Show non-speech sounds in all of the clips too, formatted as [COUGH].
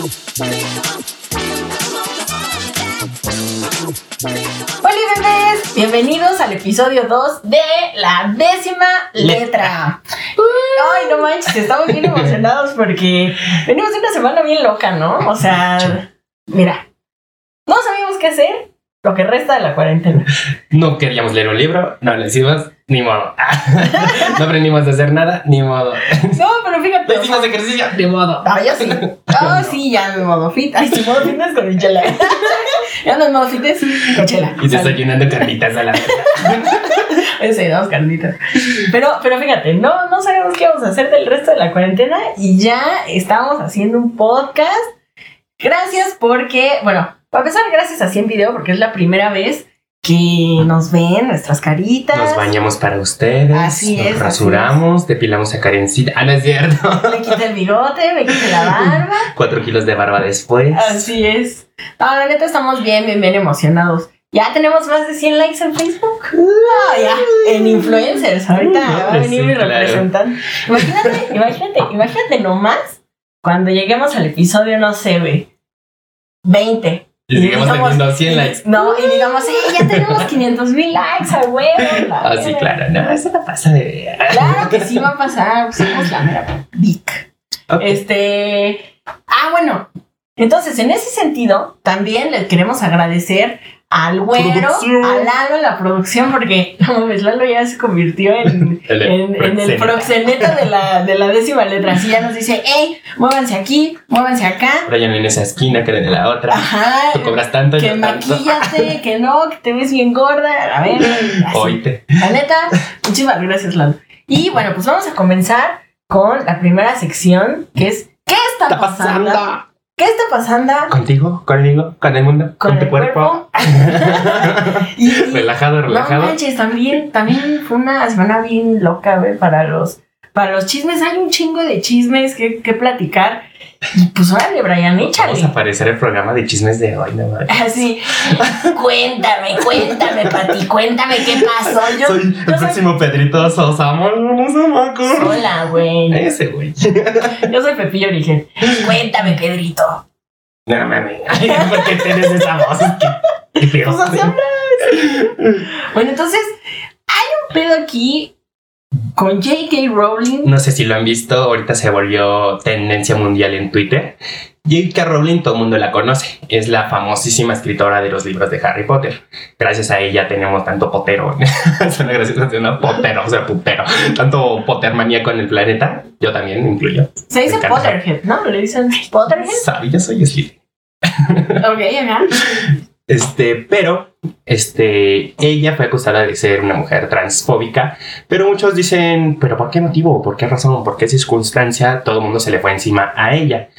Hola bebés, bienvenidos al episodio 2 de la décima letra. Ay, no manches, estamos bien emocionados porque venimos de una semana bien loca, ¿no? O sea, mira, no sabíamos qué hacer lo que resta de la cuarentena. No queríamos leer un libro, no lo hicimos, ni modo. [LAUGHS] no aprendimos a hacer nada, ni modo. No, pero fíjate. No hicimos ejercicio, ni modo. Ah, yo sí. Ah, sí, ya en modo fit. Ay, sí, modo fitness con chela. [LAUGHS] ya no en modo fitness con chela. Y se está llenando carnitas a la [LAUGHS] Ese, dos carnitas. Pero, pero fíjate, no, no sabemos qué vamos a hacer del resto de la cuarentena y ya estamos haciendo un podcast. Gracias porque, bueno, para empezar, gracias a 100 Video porque es la primera vez que nos ven nuestras caritas. Nos bañamos para ustedes. Así nos es, así rasuramos, depilamos a Karencita. Ah, no es cierto. Me quité el bigote, me quité la barba. [LAUGHS] Cuatro kilos de barba después. Así es. No, la neta estamos bien, bien, bien emocionados. Ya tenemos más de 100 likes en Facebook. Ah, ya, en influencers. Ahorita va a venir Sí, mi claro. representante. Imagínate, imagínate, imagínate nomás cuando lleguemos al episodio, no sé, güey, 20. Y sigamos digamos- teniendo 100 likes. [LAUGHS] No, y digamos, sí, ya tenemos [LAUGHS] 500 mil likes, a huevo. Ah, sí, claro. No, eso no pasa de. Claro que sí va a pasar. Somos la mera Vic. Este. Ah, bueno. Entonces, en ese sentido, también le queremos agradecer al güero, Producción. a Lalo en la producción, porque [LAUGHS] no mames, Lalo ya se convirtió en, [LAUGHS] El en, en el proxeneta. de la, de la décima letra. Así ya nos dice, hey, muévanse aquí, muévanse acá. No en esa esquina, que en la otra. Ajá. Tú cobras tanto, Que maquíllate, [LAUGHS] que no, que te ves bien gorda. A ver, así. Oíte. La neta, muchísimas gracias, Lalo. Y bueno, pues vamos a comenzar con la primera sección, que es ¿Qué está, Está pasando? pasando. ¿Qué está pasando Contigo, conmigo, con el mundo, con, con, tu cuerpo. cuerpo? [LAUGHS] [LAUGHS] y, y- relajado, no relajado. manches, también, también fue una semana bien loca, güey, para los, para los chismes. Hay un chingo de chismes que, que platicar. Y pues órale, Brian, Vamos a échale. aparecer el programa de chismes de hoy, no. [LAUGHS] Así, cuéntame, cuéntame, Pati, cuéntame qué pasó. Yo soy el yo soy próximo Pedrito Sosa, vámonos a Maco. sola, güey. Ese güey. Yo soy Pepillo Origen. Cuéntame, Pedrito. No mames. [LAUGHS] ¿Por qué tienes esa voz? ¿Qué, qué pedo? Pues así hablas. Bueno, entonces, hay un pedo aquí con J.K. Rowling. No sé si lo han visto, ahorita se volvió tendencia mundial en Twitter. J.K. Rowling, todo el mundo la conoce. Es la famosísima escritora de los libros de Harry Potter. Gracias a ella tenemos tanto potero. [LAUGHS] Suena gracioso, suena potero, o sea, putero. Tanto Potter maníaco en el planeta. Yo también incluyo. Se dice. Potterhead, ¿no? Le dicen Potterhead. Sabe, yo soy Slytherin. Ok, ajá. Este, pero, este, ella fue acusada de ser una mujer transfóbica, pero muchos dicen, pero ¿por qué motivo? ¿Por qué razón? ¿Por qué circunstancia? Todo el mundo se le fue encima a ella.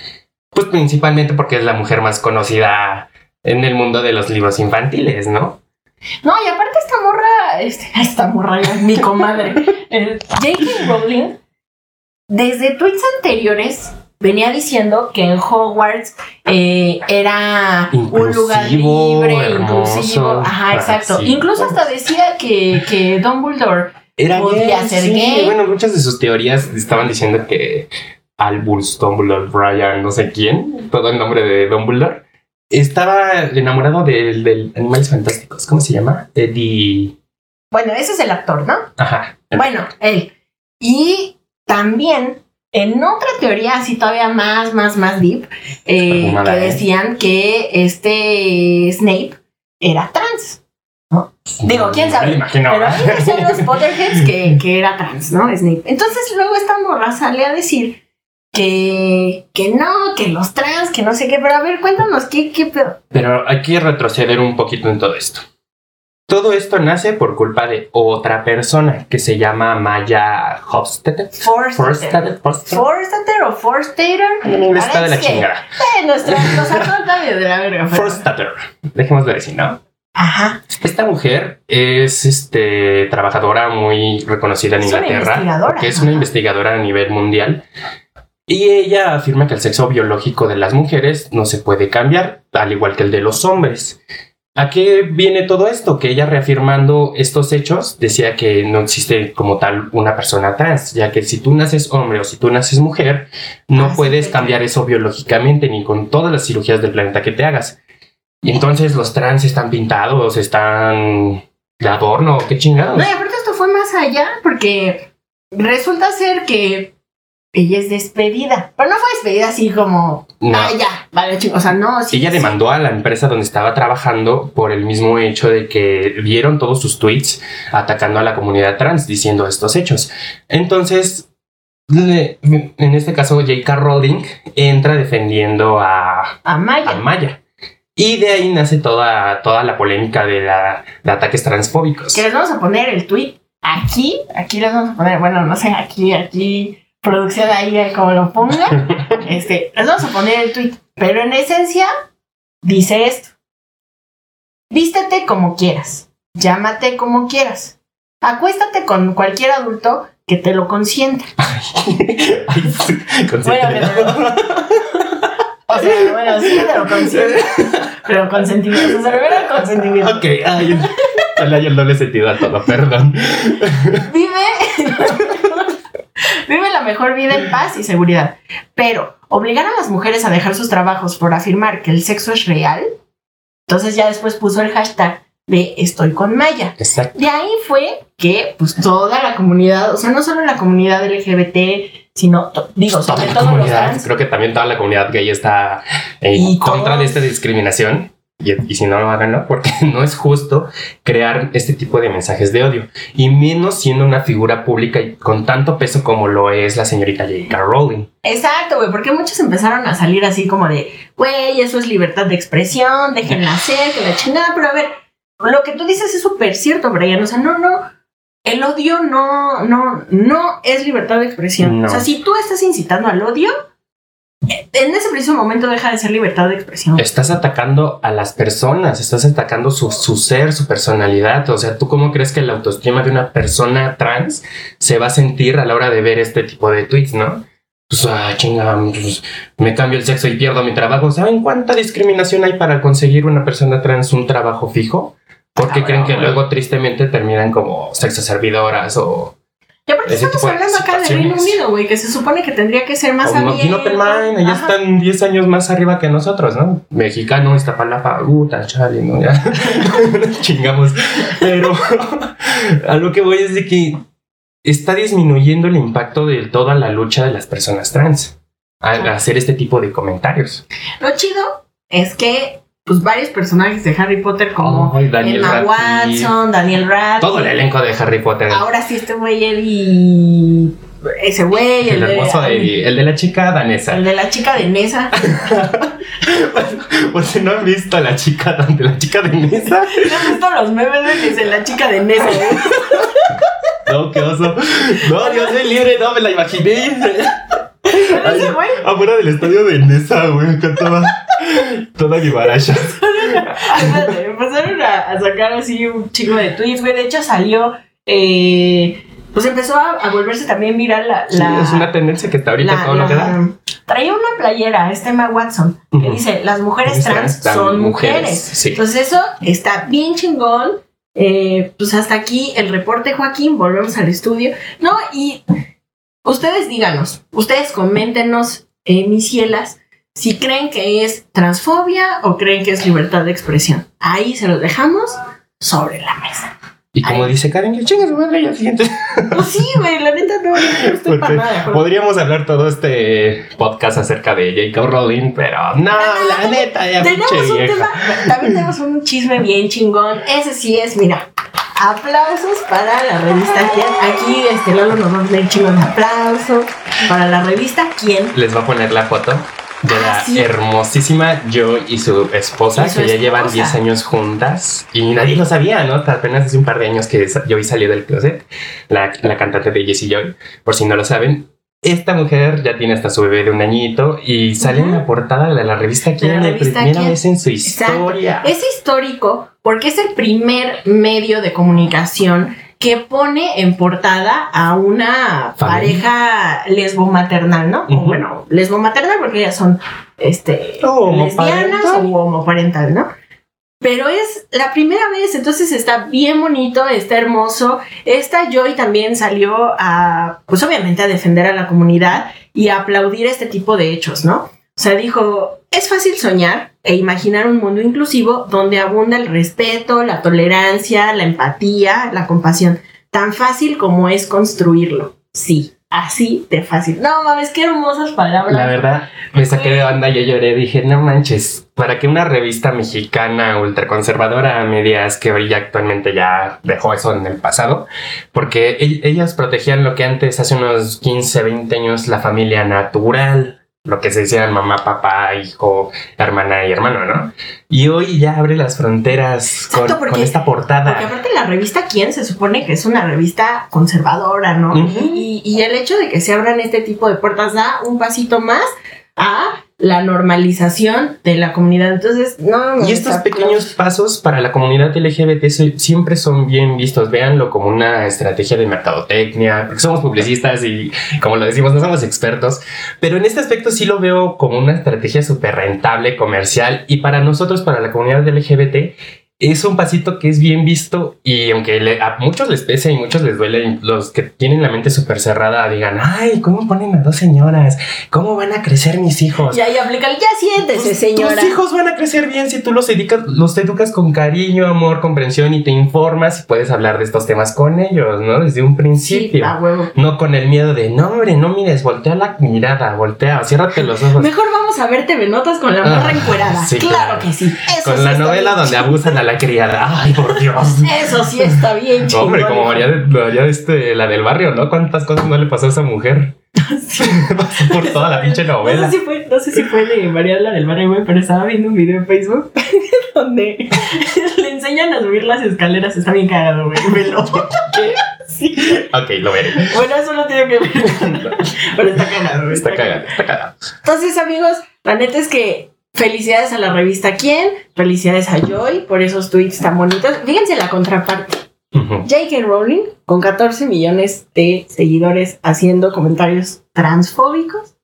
Pues principalmente porque es la mujer más conocida en el mundo de los libros infantiles, ¿no? No, y aparte esta morra, este, [LAUGHS] esta morra, mi comadre, eh, J.K. Rowling, desde tweets anteriores venía diciendo que en Hogwarts eh, era un lugar libre, hermoso. inclusivo. Ajá, exacto. sí. Incluso hasta decía que, que Dumbledore Era Podría gay, ser sí. gay. Bueno, muchas de sus teorías estaban diciendo que Albus Dumbledore, Brian, no sé quién, todo el nombre de Dumbledore, estaba enamorado del, del Animales Fantásticos. ¿Cómo se llama? Eddie. Bueno, ese es el actor, ¿no? Ajá. Bueno, él. Y también, en otra teoría, así todavía más, más, más deep, eh, que ¿eh? decían que este Snape era trans. Digo, quién sabe. Me imagino. Pero ahí decían los [LAUGHS] Potterheads que, que era trans, ¿no? Snape. Entonces luego esta morra sale a decir que, que no, que los trans, que no sé qué. Pero a ver, cuéntanos, ¿qué, qué pedo? Pero hay que retroceder un poquito en todo esto. Todo esto nace por culpa de otra persona que se llama Maya. Forstater. Forstater. Forstater o inglés está de la chingada. Eh, nuestra, [LAUGHS] nos de la verga. Dejémoslo decir, ¿no? Ajá. Esta mujer es este, trabajadora muy reconocida en Es una Inglaterra, investigadora. que es una investigadora a nivel mundial. Y ella afirma que el sexo biológico de las mujeres no se puede cambiar, al igual que el de los hombres. ¿A qué viene todo esto? Que ella reafirmando estos hechos decía que no existe como tal una persona trans, ya que si tú naces hombre o si tú naces mujer, no Ah, puedes sí. cambiar eso biológicamente ni con todas las cirugías del planeta que te hagas. Y entonces los trans están pintados, están de adorno, qué chingados. No, y aparte esto fue más allá porque resulta ser que ella es despedida. Pero no fue despedida así como, No. ah, ya, vale, chicos. O sea, no, sí. Ella sí. demandó a la empresa donde estaba trabajando por el mismo hecho de que vieron todos sus tweets atacando a la comunidad trans diciendo estos hechos. Entonces, en este caso, J.K. Rowling entra defendiendo a, A Maya. a Maya. Y de ahí nace toda, toda la polémica de, la, de ataques transfóbicos. Que les vamos a poner el tweet aquí. Aquí les vamos a poner, bueno, no sé, aquí, aquí. Producción ahí, como lo ponga. [LAUGHS] este, les vamos a poner el tweet. Pero en esencia, dice esto. Vístete como quieras. Llámate como quieras. Acuéstate con cualquier adulto que te lo consienta. [LAUGHS] Bueno, lo- O sea, bueno, sí te lo consiente. Pero consentimiento. O sea, primero consentimiento. ok, ay, le hay el doble sentido a todo, perdón. Vive. Vive la mejor vida en paz y seguridad. Pero obligar a las mujeres a dejar sus trabajos por afirmar que el sexo es real. Entonces ya después puso el hashtag de estoy con Maya. Exacto. De ahí fue que pues toda la comunidad, o sea, no solo la comunidad LGBT, sino, digo, sobre toda la todo los comunidad, trans. creo que también toda la comunidad gay está en Y contra de esta discriminación. Y, y si no lo háganlo, porque [LAUGHS] no es justo crear este tipo de mensajes de odio. Y menos siendo una figura pública y con tanto peso como lo es la señorita J.K. Rowling. Exacto, güey, porque muchos empezaron a salir así como de, güey, eso es libertad de expresión, déjenla [LAUGHS] hacer, que la chingada, pero a ver, lo que tú dices es súper cierto, Brian, o sea, no, no, el odio no, no, no es libertad de expresión. No. O sea, si tú estás incitando al odio, en ese preciso momento deja de ser libertad de expresión. Estás atacando a las personas, estás atacando su, su ser, su personalidad. O sea, ¿tú cómo crees que la autoestima de una persona trans se va a sentir a la hora de ver este tipo de tweets, no? Pues, ah, chinga, pues, me cambio el sexo y pierdo mi trabajo. ¿Saben cuánta discriminación hay para conseguir una persona trans un trabajo fijo? Porque Ah, creen que bueno. luego tristemente terminan como sexo servidoras o Y aparte estamos hablando acá de Reino. Unido, güey, que se supone que tendría que ser más abierto. te mind, Ajá. están 10 años más arriba que nosotros, ¿no? Mexicano, Iztapalapa, puta, chale, ¿no? Ya [LAUGHS] chingamos. Pero [LAUGHS] a lo que voy es de que está disminuyendo el impacto de toda la lucha de las personas trans al hacer este tipo de comentarios. Lo chido es que, pues, varios personajes de Harry Potter como Daniel Emma Watson, Daniel Radcliffe. Todo el elenco de Harry Potter. Ahora sí este güey Eddie... Ese güey, el, el de, hermoso de, el de la chica danesa. el de la chica de Nesa. [LAUGHS] Por si no han visto a la chica de la chica danesa. [LAUGHS] ¿No has visto los memes de que la chica de Nesa? güey? No, qué oso. No, Dios me libre, no, me la imaginé. [LAUGHS] Pero ese güey Afuera del estadio de Nesa, güey, acá toda, toda guibaracha. empezaron a, a sacar así un chico de tweets, güey. De hecho salió... Eh, pues empezó a, a volverse también viral la... Sí, la- es una tendencia que está ahorita la- todo lo que da. Traía una playera, este Emma Watson, que dice, las mujeres trans trans, son mujeres, mujeres. sí. Entonces eso está bien chingón. Eh, pues hasta aquí el reporte, Joaquín. Volvemos al estudio. No, y ustedes díganos, ustedes coméntenos, eh, mis cielas, si creen que es transfobia o creen que es libertad de expresión. Ahí se los dejamos sobre la mesa. Y como dice Karen, que chinga su madre y al siguiente. Pues sí, güey, la neta no, no estoy para nada podríamos hablar todo este podcast acerca de J.K. Rowling, pero no, la neta, ya Tenemos un vieja. tema, también tenemos un chisme bien chingón. Ese sí es, mira, aplausos para la revista Quién. Aquí este Lalo nos va a poner chingón de aplauso para la revista Quién. Les va a poner la foto de la Ah, sí. hermosísima Joy y su esposa, Y su que ya llevan esposa. 10 años juntas y nadie lo sabía, ¿no? Hasta apenas hace un par de años que Joy salió del closet, la, la cantante de Jessie Joy, por si no lo saben. Esta mujer ya tiene hasta su bebé de un añito y sale en Ujú. la portada de la revista de revista primera vez en su Exacto. historia. Es histórico porque es el primer medio de comunicación que pone en portada a una Familia. pareja lesbo-maternal, ¿no? O Ujú. bueno, lesbo-maternal porque ellas son este, O lesbianas o homoparental, ¿no? Pero es la primera vez, entonces está bien bonito, está hermoso. Esta Joy también salió a, pues obviamente a defender a la comunidad y a aplaudir este tipo de hechos, ¿no? O sea, dijo, es fácil soñar e imaginar un mundo inclusivo donde abunda el respeto, la tolerancia, la empatía, la compasión. Tan fácil como es construirlo. Sí, así de fácil. No mames, qué hermosas palabras. La verdad, me saqué de banda, yo lloré, dije, no manches, para que una revista mexicana ultraconservadora a medias que brilla actualmente ya dejó eso en el pasado, porque e- ellas protegían lo que antes, hace unos 15, 20 años, la familia natural, lo que se decían mamá, papá, hijo, hermana y hermano, ¿no? Y hoy ya abre las fronteras con, Exacto, porque- con esta portada. Porque aparte la revista Quién se supone que es una revista conservadora, ¿no? Y, y el hecho de que se abran este tipo de puertas da un pasito más a la normalización de la comunidad. Entonces, no. Y estos pequeños pasos para la comunidad LGBT siempre son bien vistos. Véanlo como una estrategia de mercadotecnia, porque somos publicistas y, como lo decimos, no somos expertos. Pero en este aspecto sí lo veo como una estrategia súper rentable, comercial. Y para nosotros, para la comunidad LGBT, es un pasito que es bien visto y aunque le- a muchos les pese y muchos les duele, los que tienen la mente súper cerrada digan, ay, ¿cómo ponen a dos señoras? ¿Cómo van a crecer mis hijos? Y ahí aplica el ya siéntese, Pues, señora. Tus hijos van a crecer bien si tú los educas, los educas con cariño, amor, comprensión y te informas y puedes hablar de estos temas con ellos, ¿no? Desde un Sí, principio. huevo. No con el miedo de, no, hombre, no mires, voltea la mirada, voltea, ciérrate los ojos. Mejor vamos a ver TV Notas con la morra Ah, encuerada. sí, claro, claro. que sí. Eso Con la novela donde abusan a la criada. Ay, por Dios. Eso sí está bien chido. Hombre, como María, de, María este, la del barrio, ¿no? ¿Cuántas cosas no le pasó a esa mujer? [LAUGHS] [LAUGHS] Pasó por toda la pinche No novela. sé, si fue, no sé si fue de Mariela del Barrio, güey, pero estaba viendo un video en Facebook [LAUGHS] donde le enseñan a subir las escaleras. Está bien cagado, güey. Velo. ¿Qué? Sí. Ok, lo veré. Bueno, eso no tiene que ver. Pero está cagado, güey. Está cagado, está cagado. Entonces, amigos, la neta es que felicidades a la revista Quién, felicidades a Joy por esos tweets tan bonitos. Fíjense la contraparte. J.K. Rowling, con 14 millones de seguidores haciendo comentarios transfóbicos.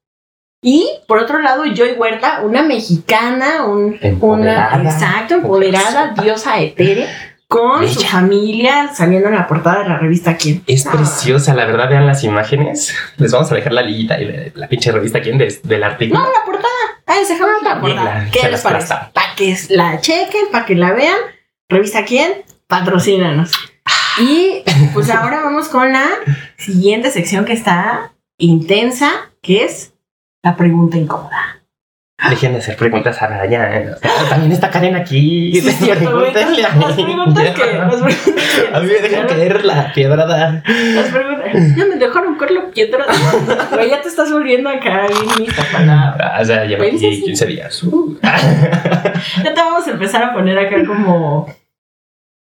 Y por otro lado, Joy Huerta, una mexicana, un, una Empoderada. exacto, empoderada, diosa etérea, con su familia saliendo en la portada de la revista Quién. Es Ah, preciosa, la verdad, vean las imágenes. Les vamos a dejar la liguita y la pinche revista aquí de- del artículo. No, la portada. Ah, les dejamos la portada. ¿Qué se les parece? Para que la chequen, para que la vean. Revista Quién, patrocínanos. Y pues ahora vamos con la siguiente sección que está intensa, que es la pregunta incómoda. Dejen de hacer preguntas a Ryan. También está Karen aquí. Sí, es cierto, güey. Pregúntenle a Las mí. preguntas que. Las preguntas que [LAUGHS] A mí me dejan caer la piedrada. Las preguntas. Ya me dejaron caer la piedra. Güey, ya te estás volviendo acá bien para. Ah, O sea, llevo Pues, sí, aquí sí. 15 días. Uh. Ya te vamos a empezar a poner acá como.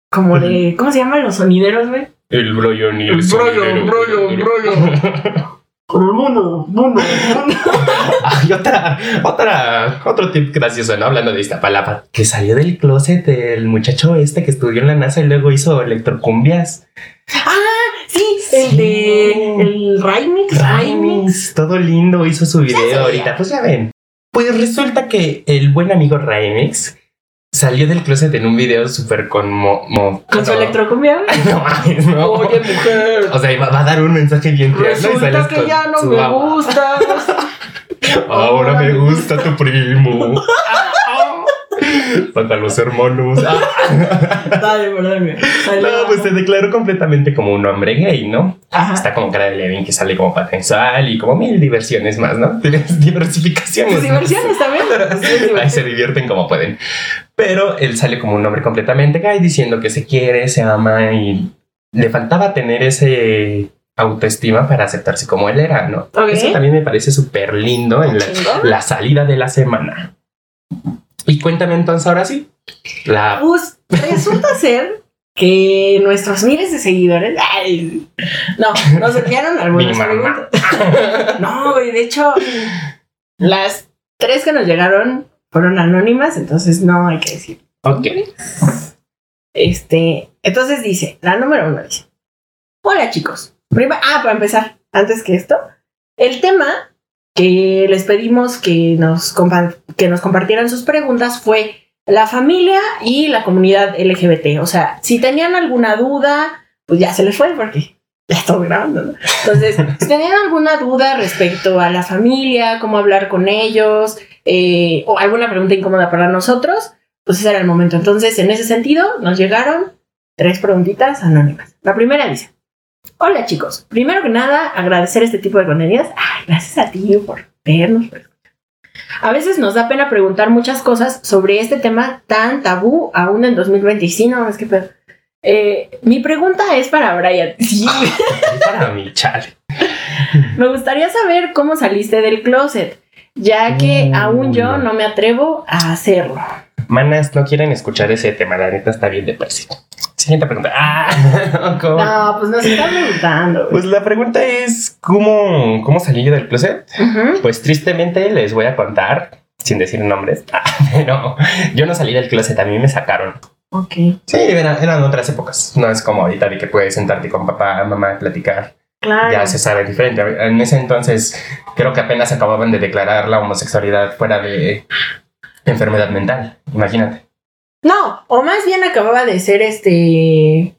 Como de. ¿Cómo se llaman los sonideros, güey? El brollo ni el El sonidero. brollo, brollo. [LAUGHS] Con el mono, mono, [LAUGHS] mono. Ay, otra, otra, otro tip gracioso, ¿no? Hablando de Iztapalapa, que salió del closet el muchacho este que estudió en la NASA y luego hizo electrocumbias. Ah, sí, el de. El. Raimix, todo lindo, hizo su video ahorita. Pues ya ven. Pues resulta que el buen amigo Raimix salió del closet en un video súper con mo, Con su electrocumbia. [LAUGHS] No mames, no. Oye, mujer. O sea, va, va a dar un mensaje bien tierno y sales que con ya no me mamá. gustas. [LAUGHS] Ahora me gusta tu primo. [LAUGHS] Saca los hermanos. [LAUGHS] Dale, perdón. Salió. No, pues se declaró completamente como un hombre gay, ¿no? Ajá. Está como cara de Levin que sale como patrensal y como mil diversiones más, ¿no? Tienes diversificaciones. Diversiones también. [LAUGHS] Ahí se divierten como pueden. Pero él sale como un hombre completamente gay diciendo que se quiere, se ama y le faltaba tener ese autoestima para aceptarse como él era, ¿no? Ok. Eso también me parece súper lindo en la, la salida de la semana. Y cuéntame entonces ahora sí. La Pues resulta ser que nuestros miles de seguidores. ay, no, nos enviaron algunas preguntas. No, güey, de hecho, las tres que nos llegaron fueron anónimas, entonces no hay que decir. Ok. Este, entonces dice, la número uno dice: Hola chicos. Prima- ah, para empezar, antes que esto, el tema que les pedimos que nos, que nos compartieran sus preguntas fue la familia y la comunidad LGBT. O sea, si tenían alguna duda, pues ya se les fue porque ya estoy grabando. ¿no? Entonces, [LAUGHS] si tenían alguna duda respecto a la familia, cómo hablar con ellos, eh, o alguna pregunta incómoda para nosotros, pues ese era el momento. Entonces, en ese sentido, nos llegaron tres preguntitas anónimas. La primera dice, hola chicos, primero que nada, agradecer este tipo de contenidos. Ay, gracias a ti por vernos. A veces nos da pena preguntar muchas cosas sobre este tema tan tabú aún en 2020. Y sí, no, es que pedo. Eh, mi pregunta es para Brian. Sí, [LAUGHS] Para mí, chale. me gustaría saber cómo saliste del closet, ya que Mm, aún yo no. no me atrevo a hacerlo. Manas no quieren escuchar ese tema, la neta está bien de Percy. Siguiente pregunta. Ah, [LAUGHS] ¿cómo? No, pues nos está preguntando. Pues la pregunta es, ¿cómo, cómo salí yo del closet? Pues tristemente les voy a contar, sin decir nombres, [LAUGHS] ah, pero yo no salí del closet, a mí me sacaron. Ok. Sí, era- eran otras épocas. No es como ahorita de que puedes sentarte con papá, mamá, platicar. Claro. Ya se sabe diferente. En ese entonces creo que apenas acababan de declarar la homosexualidad fuera de enfermedad mental. Imagínate. No, o más bien acababa de ser este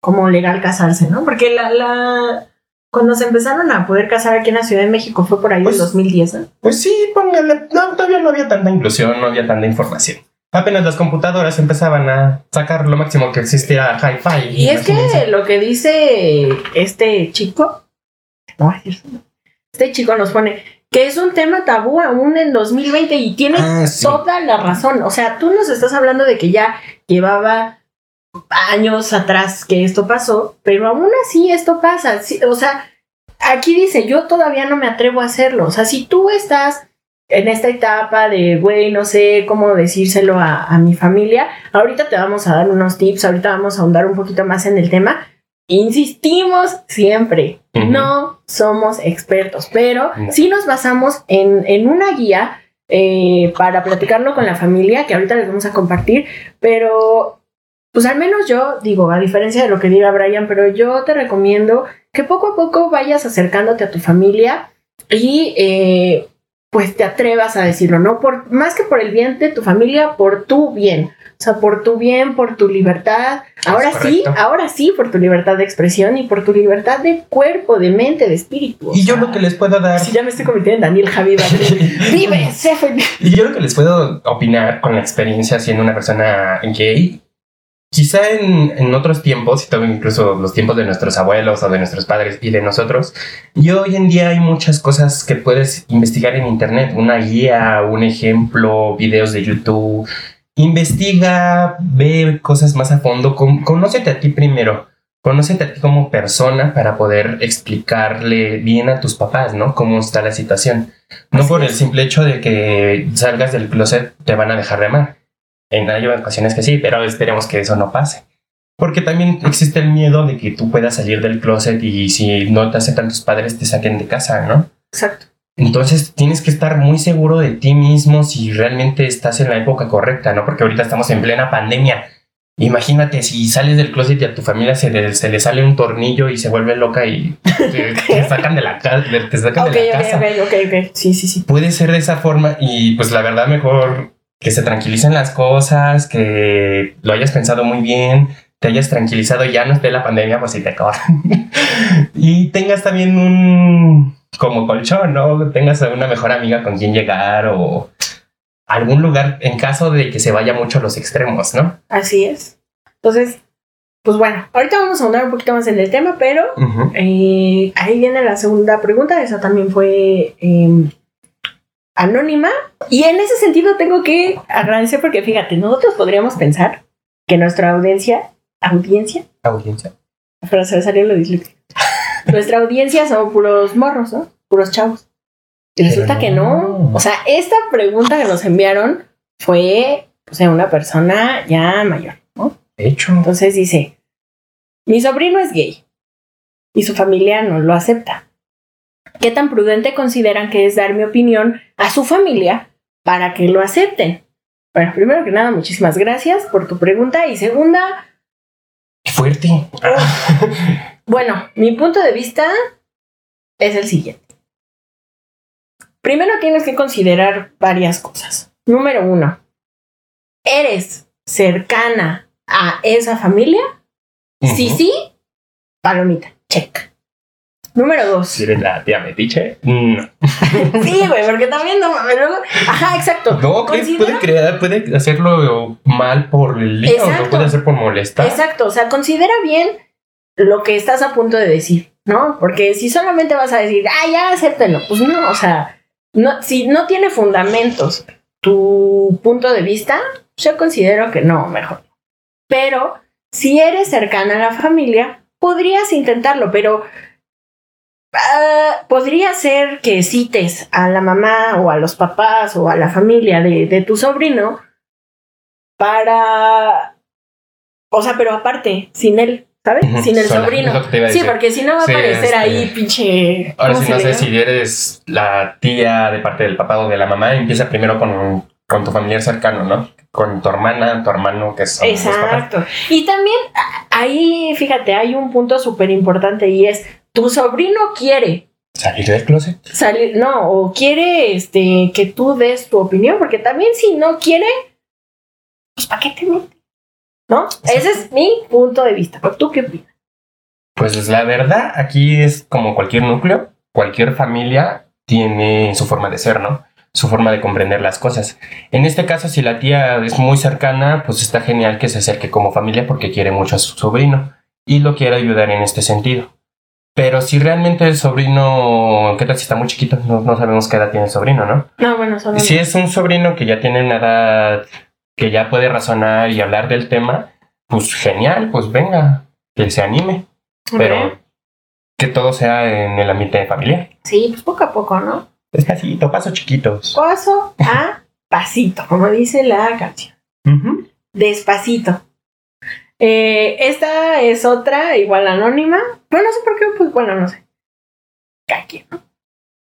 como legal casarse, ¿no? Porque la, la cuando se empezaron a poder casar aquí en la Ciudad de México fue por ahí Pues- en 2010, ¿no? Pues sí, póngale. No, todavía no había tanta inclusión, no había tanta información. Apenas las computadoras empezaban a sacar lo máximo que existía hi-fi. Y es que lo que dice este chico, no este chico nos pone que es un tema tabú aún en 2020 y tiene Ah, sí. toda la razón. O sea, tú nos estás hablando de que ya llevaba años atrás que esto pasó, pero aún así esto pasa. Sí, o sea, aquí dice, yo todavía no me atrevo a hacerlo. O sea, si tú estás en esta etapa de, güey, no sé cómo decírselo a, a mi familia, ahorita te vamos a dar unos tips, ahorita vamos a ahondar un poquito más en el tema. Insistimos siempre, no somos expertos, pero sí nos basamos en, en una guía eh, para platicarlo con la familia, que ahorita les vamos a compartir, pero pues al menos yo digo, a diferencia de lo que diga Brian, pero yo te recomiendo que poco a poco vayas acercándote a tu familia y eh, pues te atrevas a decirlo, ¿no? Por, más que por el bien de tu familia, por tu bien. O sea, por tu bien, por tu libertad. Ahora sí, ahora sí, por tu libertad de expresión y por tu libertad de cuerpo, de mente, de espíritu. Y yo sea, lo que les puedo dar. Si ya me estoy convirtiendo en Daniel Javi Vive, sé feliz. Y yo lo que les puedo opinar con la experiencia siendo una persona gay, quizá en, en otros tiempos, y incluso los tiempos de nuestros abuelos o de nuestros padres y de nosotros, y hoy en día hay muchas cosas que puedes investigar en internet, una guía, un ejemplo, videos de YouTube. Investiga, ve cosas más a fondo, con- conócete a ti primero. Conócete a ti como persona para poder explicarle bien a tus papás, ¿no? Cómo está la situación. No Así por el simple hecho de que salgas del closet te van a dejar de amar. En hay ocasiones que sí, pero esperemos que eso no pase. Porque también existe el miedo de que tú puedas salir del closet y si no te aceptan tus padres te saquen de casa, ¿no? Exacto. Entonces tienes que estar muy seguro de ti mismo si realmente estás en la época correcta, ¿no? Porque ahorita estamos en plena pandemia. Imagínate si sales del closet y a tu familia se le, se le sale un tornillo y se vuelve loca y te, [LAUGHS] te sacan de la, te sacan Ok, de la ok, casa ok, ok, ok. Sí, sí, sí. puede ser de esa forma y pues la verdad mejor que se tranquilicen las cosas, que lo hayas pensado muy bien, te hayas tranquilizado, ya no esté la pandemia, pues si te acaba. [LAUGHS] y tengas también un como colchón, ¿no? Tengas a una mejor amiga con quien llegar o algún lugar en caso de que se vaya mucho a los extremos, ¿no? Así es. Entonces, pues bueno, ahorita vamos a ahondar un poquito más en el tema, pero eh, ahí viene la segunda pregunta. Esa también fue eh, anónima. Y en ese sentido tengo que agradecer porque fíjate, nosotros podríamos pensar que nuestra audiencia, audiencia, Audiencia. pero se salió lo disléxico. [LAUGHS] Nuestra audiencia son puros morros, ¿no? Puros chavos. Y resulta que no. no. O sea, esta pregunta que nos enviaron fue, o sea, una persona ya mayor, ¿no? De hecho, Entonces dice, mi sobrino es gay y su familia no lo acepta. ¿Qué tan prudente consideran que es dar mi opinión a su familia para que lo acepten? Bueno, primero que nada, muchísimas gracias por tu pregunta y segunda, qué fuerte. [LAUGHS] Bueno, mi punto de vista es el siguiente. Primero tienes que considerar varias cosas. Número uno, ¿eres cercana a esa familia? Sí, Ujú. sí, palomita, check. Número dos. Si eres la tía metiche, no. [LAUGHS] Sí, güey, porque también no mames, luego. Ajá, exacto. No, puede crear, puede hacerlo mal por el lío, lo puede hacer por molestar. Exacto, o sea, considera bien lo que estás a punto de decir, ¿no? Porque si solamente vas a decir, ah, ya, acéptenlo, pues no, o sea, no, si no tiene fundamentos tu punto de vista, yo considero que no, mejor. Pero si eres cercana a la familia, podrías intentarlo, pero ah, podría ser que cites a la mamá o a los papás o a la familia de, de tu sobrino para o sea, pero aparte, sin él, ¿sabes? Sin el sola, sobrino. Sí, porque si no va a Sí, aparecer este, ahí pinche. Ahora ¿cómo sí, no sé si eres la tía de parte del papá o de la mamá, empieza primero con, con tu familiar cercano, ¿no? Con tu hermana, tu hermano, que son los papás. Exacto. Y también a- ahí, fíjate, hay un punto súper importante y es, tu sobrino quiere Salir del closet. salir, no, o quiere este, que tú des tu opinión, porque también si no quiere, pues ¿para qué te metes? ¿No? Ese es mi punto de vista. ¿Pero tú qué opinas? Pues la verdad, aquí es como cualquier núcleo, cualquier familia tiene su forma de ser, ¿no? Su forma de comprender las cosas. En este caso, si la tía es muy cercana, pues está genial que se acerque como familia porque quiere mucho a su sobrino y lo quiere ayudar en este sentido. Pero si realmente el sobrino, ¿qué tal si está muy chiquito? No, no sabemos qué edad tiene el sobrino, ¿no? No, bueno, solo. Si es un sobrino que ya tiene una edad que ya puede razonar y hablar del tema, pues genial, pues venga, que se anime pero que todo sea en el ambiente familiar. Sí, pues poco a poco, ¿no? Despacito, pasos chiquitos. Paso a pasito, como dice la canción. Ujú. Despacito. Eh, esta es otra, igual anónima. Pero no sé por qué, pues bueno, no sé. ¿no?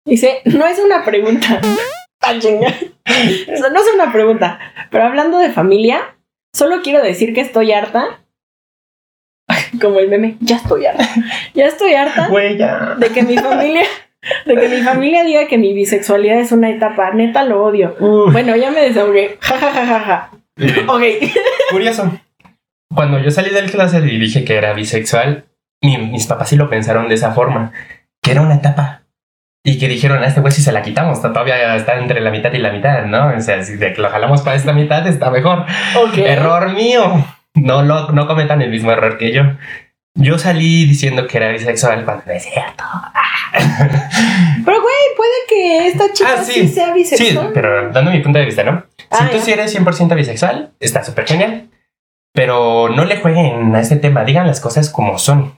Dice, no es una pregunta. [LAUGHS] Ah, no es una pregunta. Pero hablando de familia, solo quiero decir que estoy harta. [LAUGHS] Como el meme, ya estoy harta. Ya estoy harta Güey, ya. de que mi familia, de que mi familia diga que mi bisexualidad es una etapa. Neta lo odio. Bueno, ya me desahogué. Ja, ja, ja, ja, Ok. Curioso. Cuando yo salí del closet y dije que era bisexual, mi- mis papás sí lo pensaron de esa forma, que era una etapa. Y que dijeron, a este güey si se la quitamos, todavía está entre la mitad y la mitad, ¿no? O sea, si de que lo jalamos para esta mitad está mejor. Ok. Error mío. No, lo, no cometan el mismo error que yo. Yo salí diciendo que era bisexual cuando no es cierto. [LAUGHS] Pero, güey, puede que esta chica Ah, sí. sí. sea Sí, bisexual. pero dando mi punto de vista, ¿no? Ah, si tú sí eres 100% bisexual, está súper genial. Pero no le jueguen a este tema, digan las cosas como son.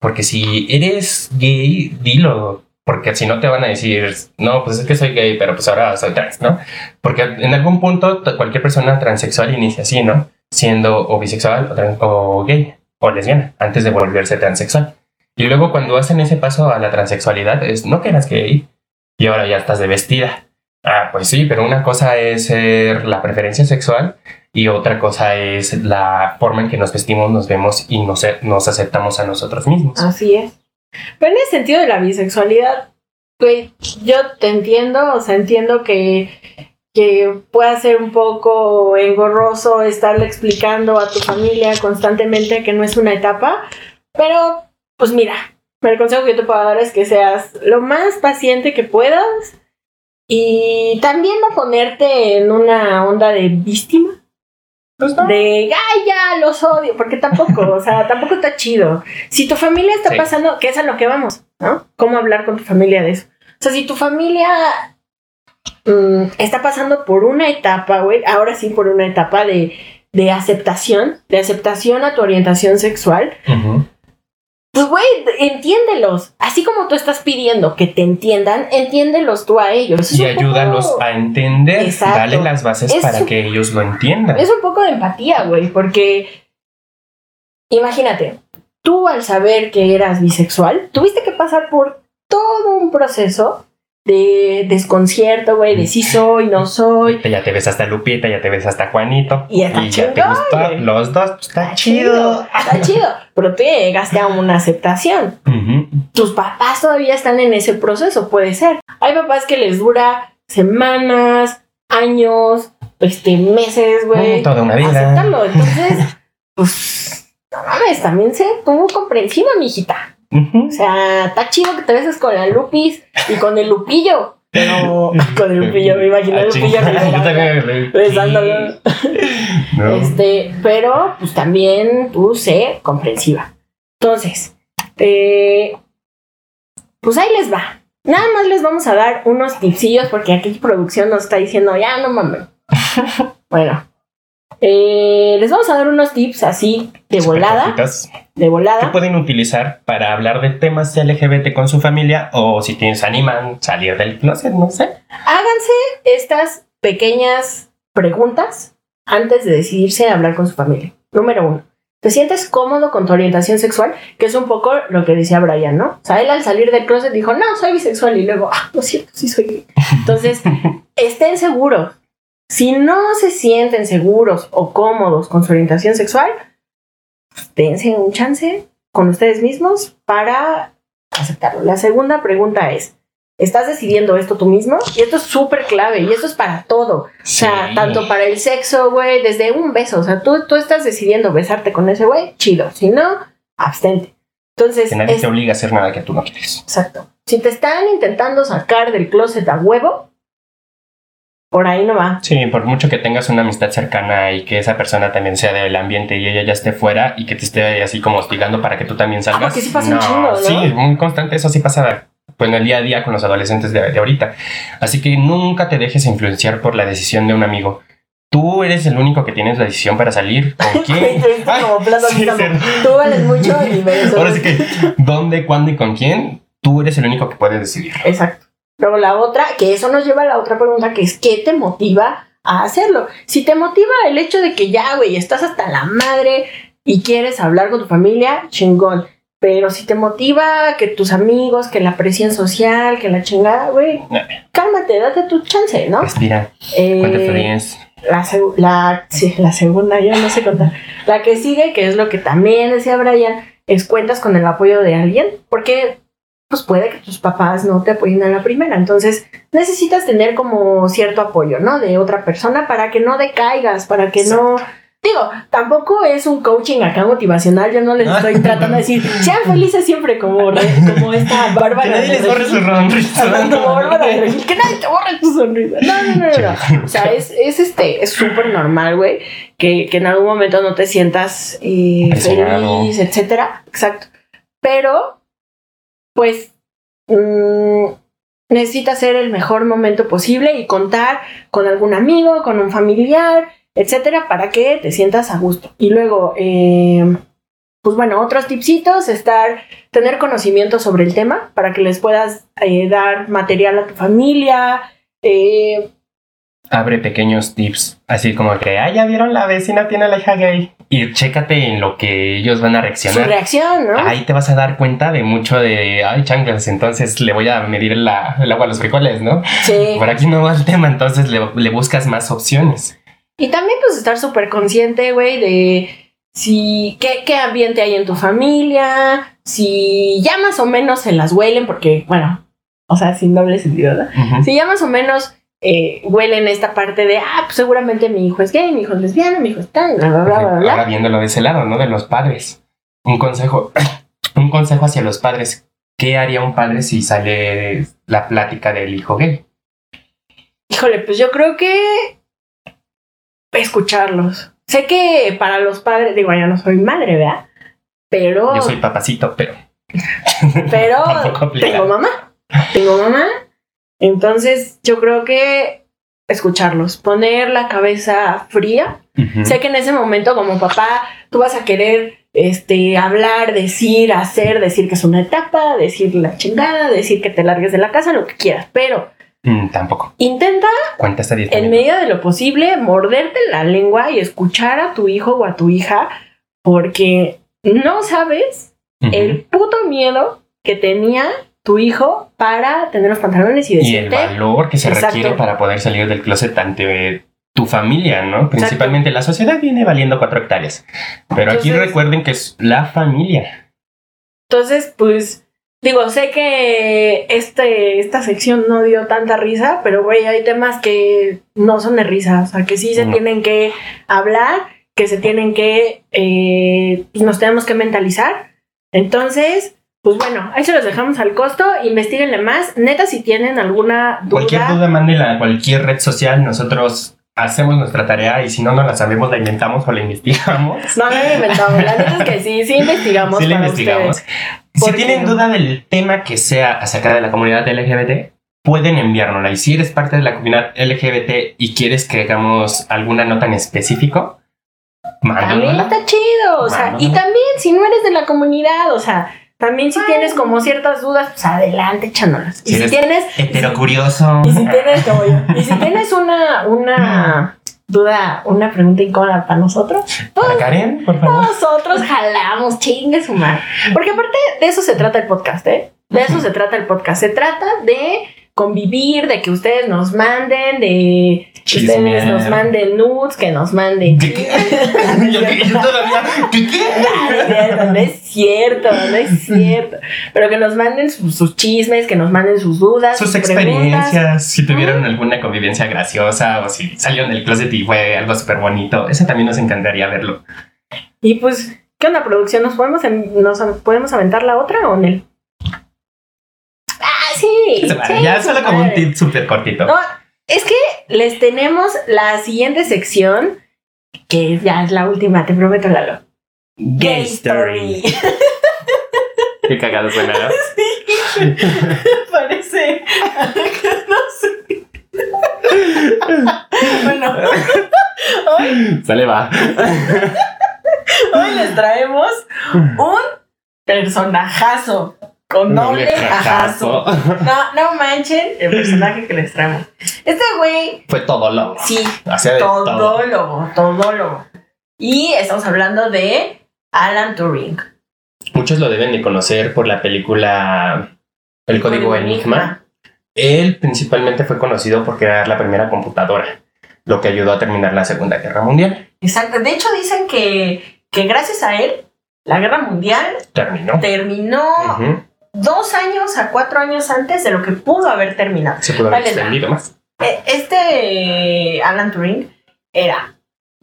Porque si eres gay, dilo. Porque si no te van a decir, no, pues es que soy gay, pero pues ahora soy trans, ¿no? Porque en algún punto cualquier persona transexual inicia así, ¿no? Siendo o bisexual o, tran- o gay o lesbiana antes de volverse transexual. Y luego cuando hacen ese paso a la transexualidad es, no que eras gay y ahora ya estás de vestida. Ah, pues sí, pero una cosa es ser la preferencia sexual y otra cosa es la forma en que nos vestimos, nos vemos y nos, nos aceptamos a nosotros mismos. Así es. Pero en el sentido de la bisexualidad, güey, yo te entiendo, o sea, entiendo que, que pueda ser un poco engorroso estarle explicando a tu familia constantemente que no es una etapa, pero pues mira, el consejo que yo te puedo dar es que seas lo más paciente que puedas y también no ponerte en una onda de víctima. Pues no. de, ay, ya, los odio, porque tampoco, o sea, [LAUGHS] tampoco está chido. Si tu familia está Sí. pasando, que es a lo que vamos, ¿no? ¿Cómo hablar con tu familia de eso? O sea, si tu familia mm, está pasando por una etapa, güey, ahora sí por una etapa de, de aceptación, de aceptación a tu orientación sexual, Ujú. Pues, güey, entiéndelos. Así como tú estás pidiendo que te entiendan, entiéndelos tú a ellos. Y poco- ayúdalos a entender, Exacto. dale las bases Es para un- que ellos lo entiendan. Es un poco de empatía, güey, porque imagínate, tú al saber que eras bisexual, tuviste que pasar por todo un proceso de desconcierto, güey, de sí soy, no [LAUGHS] soy. Ya te ves hasta Lupita, ya te ves hasta Juanito. Y está ya te gustó los dos. pues, está, chido. Está [LAUGHS] chido. Pero tú llegaste a una aceptación. Tus papás todavía están en ese proceso, puede ser. Hay papás que les dura semanas, años, este, meses, güey. Mm, toda una vida. [LAUGHS] Entonces, pues, no mames, también sé tú comprensiva, mijita. O sea, está chido que te beses con la Lupis y con el Lupillo. Pero [LAUGHS] con el Lupillo, me imagino el Ah, Lupillo [LAUGHS] besándolo. [LAUGHS] No. Este, pero pues también tú sé comprensiva. Entonces, eh, pues ahí les va. Nada más les vamos a dar unos tipsillos porque aquí producción nos está diciendo, ya no mames. bueno, eh, les vamos a dar unos tips así de volada, de que volada. pueden utilizar para hablar de temas LGBT con su familia o si se animan salir del closet, no sé. Háganse estas pequeñas preguntas antes de decidirse a hablar con su familia. Número uno. ¿Te sientes cómodo con tu orientación sexual? Que es un poco lo que decía Brian, ¿no? O sea, él al salir del closet dijo, no, soy bisexual. Y luego, ah, no es cierto, sí soy gay. Entonces, [LAUGHS] estén seguros. Si no se sienten seguros o cómodos con su orientación sexual, dense un chance con ustedes mismos para aceptarlo. La segunda pregunta es, ¿estás decidiendo esto tú mismo? Y esto es súper clave y esto es para todo. O sea, tanto para el sexo, güey, desde un beso. O sea, tú, tú estás decidiendo besarte con ese güey, chido. Si no, abstente. Entonces, Que nadie es- te obliga a hacer nada que tú no quieres. exacto. Si te están intentando sacar del closet a huevo, por ahí no va. Sí, por mucho que tengas una amistad cercana y que esa persona también sea del ambiente y ella ya esté fuera y que te esté así como hostigando para que tú también salgas. porque sí pasa un chingo, ¿no? Sí, muy constante, eso sí pasa pues, en el día a día con los adolescentes de, de ahorita. Así que nunca te dejes influenciar por la decisión de un amigo. Tú eres el único que tienes la decisión para salir. ¿Con [LAUGHS] quién? Entrevista Ay, como plato sí, como, sí. Tú vales mucho y mereces [LAUGHS] Ahora sí que, ¿dónde, cuándo y con quién? Tú eres el único que puede decidir. Exacto. Luego la otra, que eso nos lleva a la otra pregunta, que es ¿qué te motiva a hacerlo? Si te motiva el hecho de que ya, güey, estás hasta la madre y quieres hablar con tu familia, chingón. Pero si te motiva que tus amigos, que la presión social, que la chingada, güey, cálmate, date tu chance, ¿no? Respira, Eh, la, seg- la, sí, la segunda, ya no sé contar. La que sigue, que es lo que también decía Brian, es cuentas con el apoyo de alguien, porque pues puede que tus papás no te apoyen a la primera. Entonces necesitas tener como cierto apoyo, ¿no? De otra persona para que no decaigas, para que no... Digo, tampoco es un coaching acá motivacional, yo no les estoy tratando de decir, sean felices siempre como, re- como esta [LAUGHS] Bárbara. Que nadie les borre su sonrisa. Como Bárbara de Regil, que nadie te borre tu sonrisa. No, no, no, no. no. O sea, es, es este, es súper normal, güey, que, que en algún momento no te sientas eh, feliz, etcétera. Exacto. Pero, pues, mm, necesitas ser el mejor momento posible y contar con algún amigo, con un familiar, etcétera, para que te sientas a gusto. Y luego, eh, pues bueno, otros tipsitos, estar, tener conocimiento sobre el tema para que les puedas eh, dar material a tu familia. eh, Abre pequeños tips, así como que, ah, ya vieron la vecina tiene la hija gay. Y chécate en lo que ellos van a su reaccionar. reacción, ¿no? Ahí te vas a dar cuenta de mucho de, ay, chanclas, entonces le voy a medir la- el agua a los frijoles, ¿no? Sí. Por aquí no va el tema, entonces le, le buscas más opciones. Y también pues estar súper consciente, güey, de si qué, qué ambiente hay en tu familia, si ya más o menos se las huelen, porque, bueno, o sea, sin doble sentido. Ujú. Si ya más o menos eh, huelen esta parte de, ah, pues seguramente mi hijo es gay, mi hijo es lesbiana, mi hijo es tan, bla, bla, bla. Ahora viéndolo de ese lado, ¿no? De los padres. Un consejo, [COUGHS] un consejo hacia los padres. ¿Qué haría un padre si sale la plática del hijo gay? Híjole, pues yo creo que escucharlos. Sé que para los padres, digo, yo no soy madre, ¿verdad? Pero, Yo soy papacito, pero pero [LAUGHS] tengo mamá. Tengo mamá. Entonces, yo creo que escucharlos, poner la cabeza fría. Sé que en ese momento, como papá, tú vas a querer este, hablar, decir, hacer, decir que es una etapa, decir la chingada, decir que te largues de la casa, lo que quieras. Pero Mm, tampoco. intenta Cuenta hasta 10 en medida de lo posible, morderte la lengua y escuchar a tu hijo o a tu hija, porque no sabes el puto miedo que tenía tu hijo para tener los pantalones y Y el decirte. valor que se Exacto. requiere para poder salir del closet ante tu familia, ¿no? Principalmente la sociedad viene valiendo cuatro hectáreas. Pero aquí Entonces- recuerden que es la familia. Entonces, pues, Digo, sé que este, esta sección no dio tanta risa, pero güey, hay temas que no son de risa, o sea, que sí se No. tienen que hablar, que se tienen que, eh, pues nos tenemos que mentalizar. Entonces, pues bueno, ahí se los dejamos al costo, investiguenle más. Neta, si tienen alguna duda, Cualquier duda, mándenla a cualquier red social. Nosotros hacemos nuestra tarea y si no, no la sabemos, la inventamos o la investigamos. no, no lo inventamos. La neta es que sí, sí investigamos. Sí la investigamos. Si tienen duda del tema que sea acerca de la comunidad LGBT, pueden enviárnosla. Y si eres parte de la comunidad LGBT y quieres que hagamos alguna nota en específico, También mándanosla. está chido, o sea, y también si no eres de la comunidad, o sea, también si tienes como ciertas dudas, pues adelante, échanolas. Y Si si eres tienes, Heterocurioso. y si tienes, como yo, y si [LAUGHS] tienes una, una duda, una pregunta incómoda para nosotros, Para Karen, por favor. nosotros jalamos, chingue su madre. Porque aparte de eso se trata el podcast, ¿eh? De eso se trata el podcast. Se trata de convivir, de que ustedes nos manden, de que ustedes Chismear. nos manden nudes, que nos manden. ¿Qué, qué? [LAUGHS] yo, yo todavía. ¿Qué, qué? No es cierto, no es cierto. Pero que nos manden sus, sus chismes, que nos manden sus dudas, Sus preguntas. experiencias, si tuvieron alguna convivencia graciosa o si salieron del closet y fue algo súper bonito, eso también nos encantaría verlo. Y pues, ¿qué onda, producción? ¿Nos podemos, nos podemos aventar la otra o Nel? Ah, sí. Vale, sí, ya solo como un tip súper cortito. No, es que les tenemos la siguiente sección, que ya es la última, te prometo, Lalo. Gay story. Qué cagado suena, ¿no? [LAUGHS] [LAUGHS] Parece. no [LAUGHS] sé. bueno. Hoy, Sale, va. hoy les traemos un personajazo. Con doble jajazo. No, no manchen el personaje que les traemos. Este güey, Fue todo loco. sí, Hacía de todo. todólogo, todólogo. Y estamos hablando de Alan Turing. Muchos lo deben de conocer por la película El Código Enigma. Él principalmente fue conocido por crear la primera computadora, lo que ayudó a terminar la Segunda Guerra Mundial. Exacto. De hecho, dicen que, que gracias a él, la guerra mundial Terminó. terminó. Dos años a cuatro años antes de lo que pudo haber terminado. Se pudo haber Vale, la- extendido más. E- Este Alan Turing era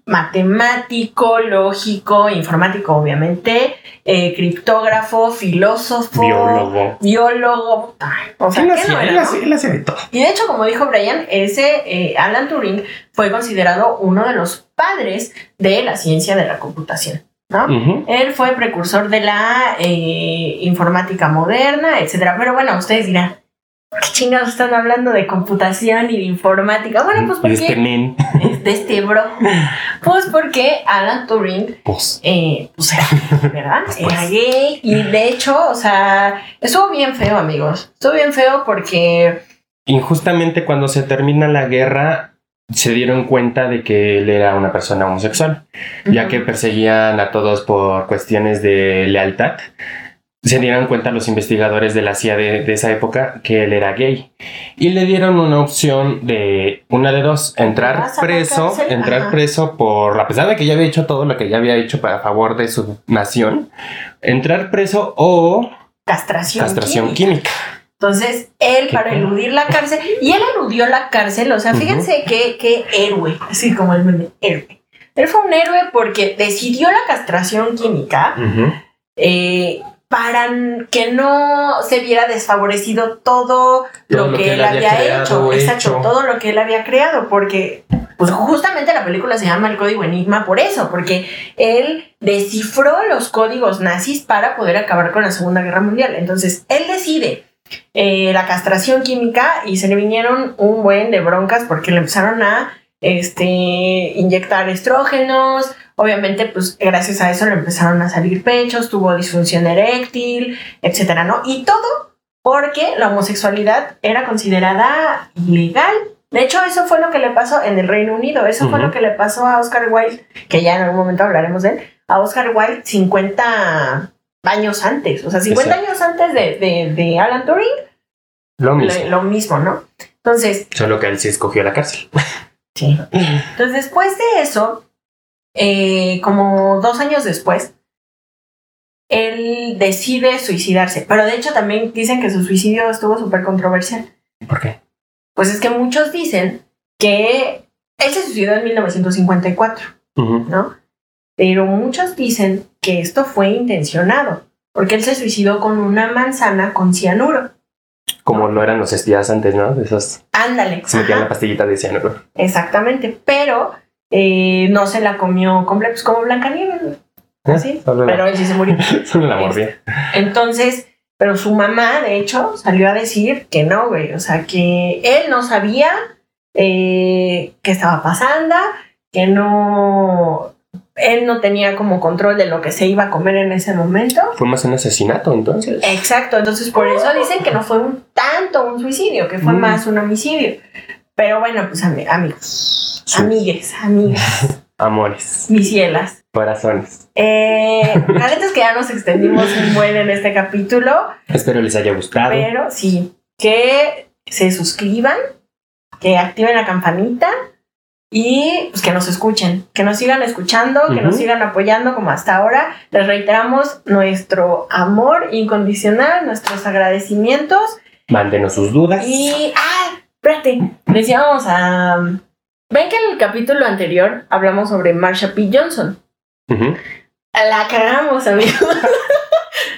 matemático, lógico, informático, obviamente, eh, criptógrafo, filósofo, Biólogo. biólogo. Ay, o sea, Él ¿qué no hacía, era, él hacía- él hacía de todo. Y de hecho, como dijo Brian, ese eh, Alan Turing fue considerado uno de los padres de la ciencia de la computación. Él fue precursor de la eh, informática moderna, etcétera. Pero bueno, ustedes dirán, ¿qué chingados están hablando de computación y de informática? Bueno, pues Y este porque men, de este bro. Pues porque Alan Turing, pues, eh, pues era, ¿verdad? Pues. Era gay. Y de hecho, o sea, estuvo bien feo, amigos. Estuvo bien feo porque injustamente cuando se termina la guerra, se dieron cuenta de que él era una persona homosexual, ya que perseguían a todos por cuestiones de lealtad. Se dieron cuenta los investigadores de la CIA de, de esa época que él era gay y le dieron una opción de una de dos, entrar ¿Vas a la preso, entrar Ajá. preso por, a pesar de que ya había hecho todo lo que ya había hecho para favor de su nación, entrar preso o castración. castración química. química. Entonces, él para eludir la cárcel, y él eludió la cárcel, o sea, fíjense qué, qué héroe, así como el meme, héroe. Él fue un héroe porque decidió la castración química eh, para que no se viera desfavorecido todo, lo, que, él había, creado, hecho. Hecho. todo lo que él había creado, porque pues justamente la película se llama El Código Enigma por eso, porque él descifró los códigos nazis para poder acabar con la Segunda Guerra Mundial. Entonces, él decide eh, la castración química y se le vinieron un buen de broncas porque le empezaron a este, inyectar estrógenos. Obviamente, pues gracias a eso le empezaron a salir pechos, tuvo disfunción eréctil, etcétera, ¿no? Y todo porque la homosexualidad era considerada ilegal. De hecho, eso fue lo que le pasó en el Reino Unido. Eso fue lo que le pasó a Oscar Wilde, que ya en algún momento hablaremos de él, a Oscar Wilde 50 años antes. O sea, 50 Exacto. años antes de, de, de Alan Turing, Lo mismo. lo, lo mismo, ¿no? Entonces, Solo que él sí escogió la cárcel. [LAUGHS] Sí. Entonces, después de eso, eh, como dos años después, él decide suicidarse. Pero de hecho también dicen que su suicidio estuvo súper controversial. ¿Por qué? Pues es que muchos dicen que él se suicidó en 1954, Ujú. ¿no? Pero muchos dicen que esto fue intencionado, porque él se suicidó con una manzana con cianuro. Como no eran los días antes, ¿no? De esos. Ándale. Se metían ajá. la pastillita de cianuro. Exactamente, pero eh, no se la comió completa, pues como Blancanieves. Así. Solo la- Pero él sí se murió. [LAUGHS] Solo la mordía. Entonces, pero su mamá, de hecho, salió a decir que no, güey. O sea, que él no sabía eh, qué estaba pasando, que no. Él no tenía como control de lo que se iba a comer en ese momento. Fue más un asesinato, entonces. Exacto, entonces por eso dicen que no fue un tanto un suicidio, que fue Mm. más un homicidio. Pero bueno, pues ami- amigos, Sí. amigues, amigas, [LAUGHS] Amores, mis cielas. corazones. Eh, es que ya nos extendimos un buen en este capítulo, Espero les haya gustado. pero sí, que se suscriban, que activen la campanita y pues que nos escuchen, que nos sigan escuchando, que nos Ujú. sigan apoyando como hasta ahora. Les reiteramos nuestro amor incondicional, nuestros agradecimientos Mándenos sus dudas. y, ah, espérate, decíamos a... Ven que en el capítulo anterior hablamos sobre Marsha P. Johnson. Ujú. La cagamos, amigos. [LAUGHS]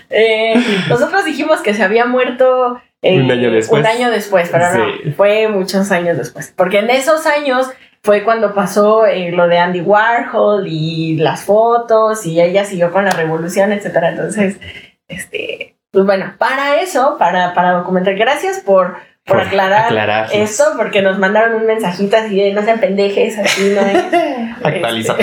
Eh, nosotros dijimos que se había muerto eh, Un año después. un año después, pero Sí. no, fue muchos años después. Porque en esos años fue cuando pasó eh, lo de Andy Warhol y las fotos y ella siguió con la revolución, etcétera. Entonces, este, pues bueno, para eso, para, para documentar, gracias por, por aclarar aclarar. esto, porque nos mandaron un mensajito así de no sean pendejes, así, ¿no? [LAUGHS] Actualiza.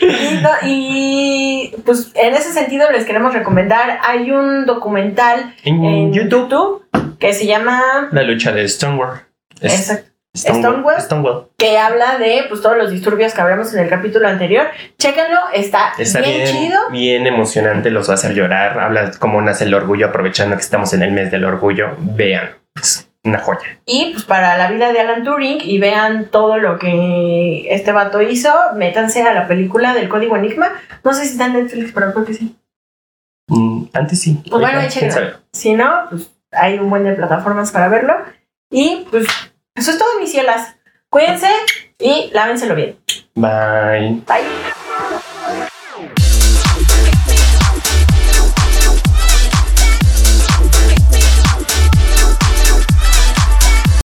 Y, no- y, pues en ese sentido les queremos recomendar, hay un documental En, en YouTube, YouTube que se llama la lucha de Stonewall. Es- exacto, Stonewall. Stonewall. Stonewall. que habla de pues todos los disturbios que hablamos en el capítulo anterior. Chéquenlo, está, Está bien, bien, chido. bien emocionante, los va a hacer llorar. Habla cómo nace el orgullo, aprovechando que estamos en el mes del orgullo. Vean, es una joya. Y pues para la vida de Alan Turing y vean todo lo que este vato hizo, métanse a la película del Código Enigma. No sé si está en Netflix, pero creo que sí. Mm, antes sí. Pues bueno. Si no, pues hay un buen de plataformas para verlo. Y pues eso es todo, mis cielas. Cuídense y lávenselo bien. Bye. Bye.